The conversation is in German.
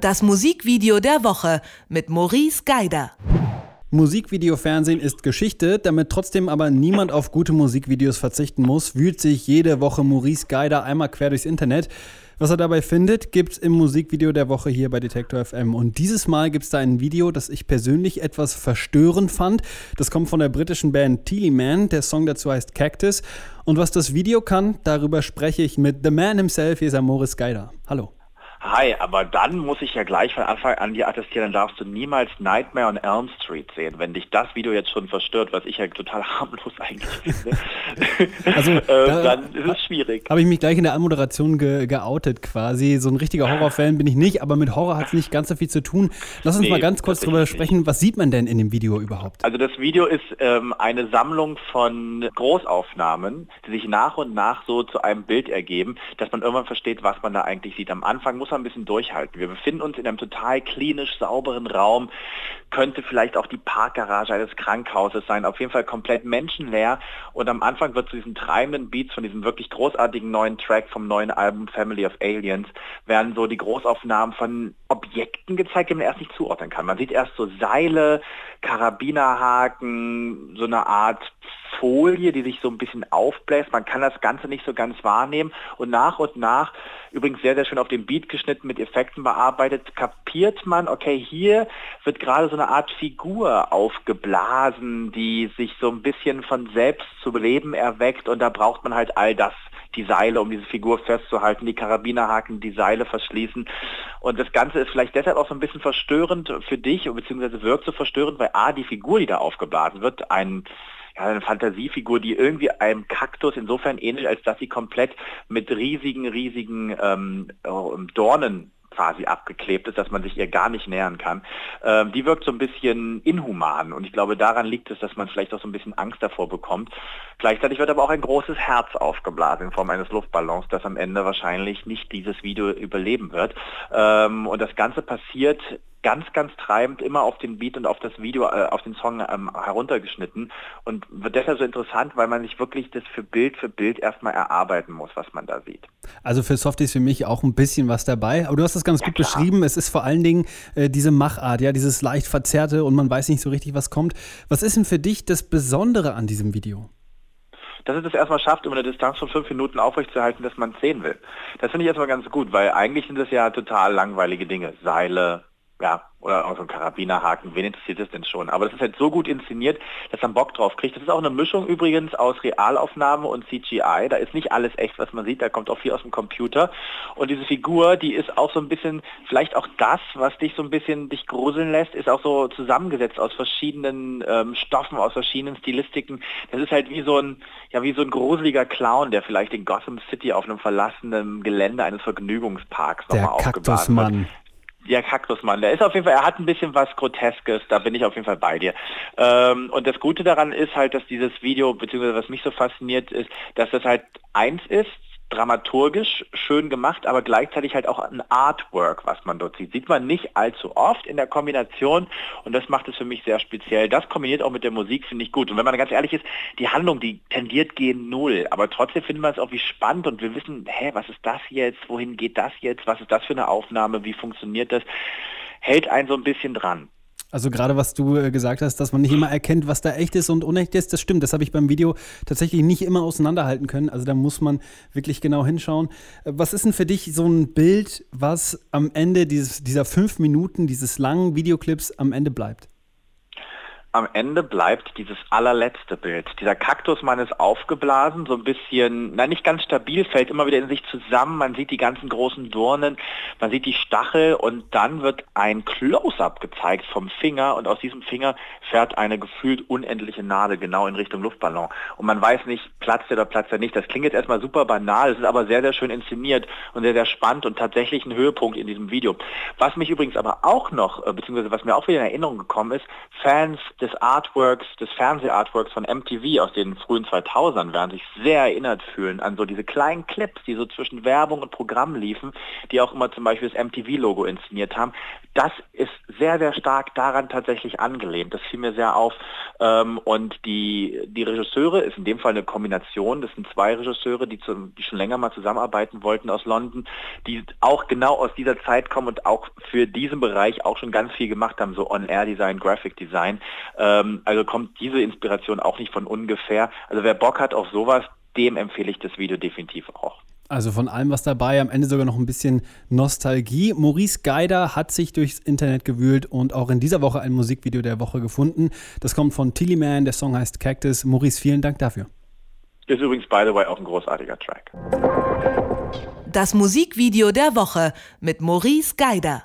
Das Musikvideo der Woche mit Maurice Geider. Musikvideofernsehen ist Geschichte, damit trotzdem aber niemand auf gute Musikvideos verzichten muss, wühlt sich jede Woche Maurice Geider einmal quer durchs Internet. Was er dabei findet, gibt's im Musikvideo der Woche hier bei Detektor FM. Und dieses Mal gibt's da ein Video, das ich persönlich etwas verstörend fand. Das kommt von der britischen Band Teely Man. Der Song dazu heißt Cactus. Und was das Video kann, darüber spreche ich mit The Man himself. Hier ist er Maurice Geider. Hallo. Hi, aber dann muss ich ja gleich von Anfang an dir attestieren, dann darfst du niemals Nightmare on Elm Street sehen, wenn dich das Video jetzt schon verstört, was ich ja total harmlos eigentlich finde. Also, äh, da dann ist es schwierig. Habe ich mich gleich in der Anmoderation ge geoutet quasi. So ein richtiger Horrorfan bin ich nicht, aber mit Horror hat es nicht ganz so viel zu tun. Lass uns nee, mal ganz kurz drüber sprechen. Was sieht man denn in dem Video überhaupt? Also das Video ist ähm, eine Sammlung von Großaufnahmen, die sich nach und nach so zu einem Bild ergeben, dass man irgendwann versteht, was man da eigentlich sieht. Am Anfang muss muss man ein bisschen durchhalten. Wir befinden uns in einem total klinisch sauberen Raum, könnte vielleicht auch die Parkgarage eines Krankhauses sein, auf jeden Fall komplett menschenleer und am Anfang wird zu diesen treibenden Beats von diesem wirklich großartigen neuen Track vom neuen Album Family of Aliens, werden so die Großaufnahmen von Objekten gezeigt, die man erst nicht zuordnen kann. Man sieht erst so Seile, Karabinerhaken, so eine Art Folie, die sich so ein bisschen aufbläst. Man kann das Ganze nicht so ganz wahrnehmen und nach und nach, übrigens sehr, sehr schön auf dem Beat geschnitten, mit Effekten bearbeitet, kapiert man, okay, hier wird gerade so eine Art Figur aufgeblasen, die sich so ein bisschen von selbst zu Leben erweckt und da braucht man halt all das die Seile, um diese Figur festzuhalten, die Karabinerhaken, die Seile verschließen. Und das Ganze ist vielleicht deshalb auch so ein bisschen verstörend für dich, beziehungsweise wirkt so verstörend, weil A, die Figur, die da aufgeblasen wird, ein ja, eine Fantasiefigur, die irgendwie einem Kaktus insofern ähnelt, als dass sie komplett mit riesigen, riesigen ähm, Dornen quasi abgeklebt ist, dass man sich ihr gar nicht nähern kann. Ähm, die wirkt so ein bisschen inhuman und ich glaube, daran liegt es, dass man vielleicht auch so ein bisschen Angst davor bekommt. Gleichzeitig wird aber auch ein großes Herz aufgeblasen in Form eines Luftballons, das am Ende wahrscheinlich nicht dieses Video überleben wird. Ähm, und das Ganze passiert ganz, ganz treibend immer auf den Beat und auf das Video, äh, auf den Song ähm, heruntergeschnitten und wird deshalb so interessant, weil man sich wirklich das für Bild für Bild erstmal erarbeiten muss, was man da sieht. Also für Soft ist für mich auch ein bisschen was dabei, aber du hast das ganz ja, gut klar. beschrieben. Es ist vor allen Dingen äh, diese Machart, ja, dieses leicht verzerrte und man weiß nicht so richtig, was kommt. Was ist denn für dich das Besondere an diesem Video? dass es das erstmal schafft, über eine Distanz von fünf Minuten aufrechtzuerhalten, dass man es sehen will. Das finde ich erstmal ganz gut, weil eigentlich sind das ja total langweilige Dinge. Seile, ja, oder auch so ein Karabinerhaken, wen interessiert das denn schon? Aber das ist halt so gut inszeniert, dass man Bock drauf kriegt. Das ist auch eine Mischung übrigens aus Realaufnahme und CGI. Da ist nicht alles echt, was man sieht, da kommt auch viel aus dem Computer. Und diese Figur, die ist auch so ein bisschen, vielleicht auch das, was dich so ein bisschen dich gruseln lässt, ist auch so zusammengesetzt aus verschiedenen ähm, Stoffen, aus verschiedenen Stilistiken. Das ist halt wie so ein, ja, wie so ein gruseliger Clown, der vielleicht in Gotham City auf einem verlassenen Gelände eines Vergnügungsparks nochmal aufgeblasen wird. Ja, Kaktusmann, der ist auf jeden Fall, er hat ein bisschen was Groteskes, da bin ich auf jeden Fall bei dir. Ähm, und das Gute daran ist halt, dass dieses Video, beziehungsweise was mich so fasziniert ist, dass das halt eins ist, dramaturgisch schön gemacht, aber gleichzeitig halt auch ein Artwork, was man dort sieht. Sieht man nicht allzu oft in der Kombination und das macht es für mich sehr speziell. Das kombiniert auch mit der Musik, finde ich gut. Und wenn man ganz ehrlich ist, die Handlung, die tendiert gegen Null, aber trotzdem finden wir es auch wie spannend und wir wissen, hä, was ist das jetzt, wohin geht das jetzt, was ist das für eine Aufnahme, wie funktioniert das, hält einen so ein bisschen dran. Also gerade was du äh, gesagt hast, dass man nicht immer erkennt, was da echt ist und unecht ist, das stimmt. Das habe ich beim Video tatsächlich nicht immer auseinanderhalten können. Also da muss man wirklich genau hinschauen. Äh, was ist denn für dich so ein Bild, was am Ende dieses, dieser fünf Minuten, dieses langen Videoclips am Ende bleibt? Am Ende bleibt dieses allerletzte Bild. Dieser Kaktusmann ist aufgeblasen, so ein bisschen, na nicht ganz stabil, fällt immer wieder in sich zusammen. Man sieht die ganzen großen Dornen, man sieht die Stachel und dann wird ein Close-up gezeigt vom Finger und aus diesem Finger fährt eine gefühlt unendliche Nadel genau in Richtung Luftballon. Und man weiß nicht, platzt er oder platzt er nicht. Das klingt jetzt erstmal super banal, es ist aber sehr, sehr schön inszeniert und sehr, sehr spannend und tatsächlich ein Höhepunkt in diesem Video. Was mich übrigens aber auch noch, äh, beziehungsweise was mir auch wieder in Erinnerung gekommen ist, Fans des Artworks, des Fernsehartworks von MTV aus den frühen 2000ern werden sich sehr erinnert fühlen an so diese kleinen Clips, die so zwischen Werbung und Programm liefen, die auch immer zum Beispiel das MTV-Logo inszeniert haben. Das ist sehr, sehr stark daran tatsächlich angelehnt. Das fiel mir sehr auf. Ähm, und die, die Regisseure ist in dem Fall eine Kombination. Das sind zwei Regisseure, die, zu, die schon länger mal zusammenarbeiten wollten aus London, die auch genau aus dieser Zeit kommen und auch für diesen Bereich auch schon ganz viel gemacht haben, so On-Air-Design, Graphic Design. Ähm, also kommt diese Inspiration auch nicht von ungefähr. Also wer Bock hat auf sowas, dem empfehle ich das Video definitiv auch. Also von allem was dabei, am Ende sogar noch ein bisschen Nostalgie. Maurice Geider hat sich durchs Internet gewühlt und auch in dieser Woche ein Musikvideo der Woche gefunden. Das kommt von Tilly Man, der Song heißt Cactus. Maurice, vielen Dank dafür. Ist übrigens, by the way, auch ein großartiger Track. Das Musikvideo der Woche mit Maurice Geider.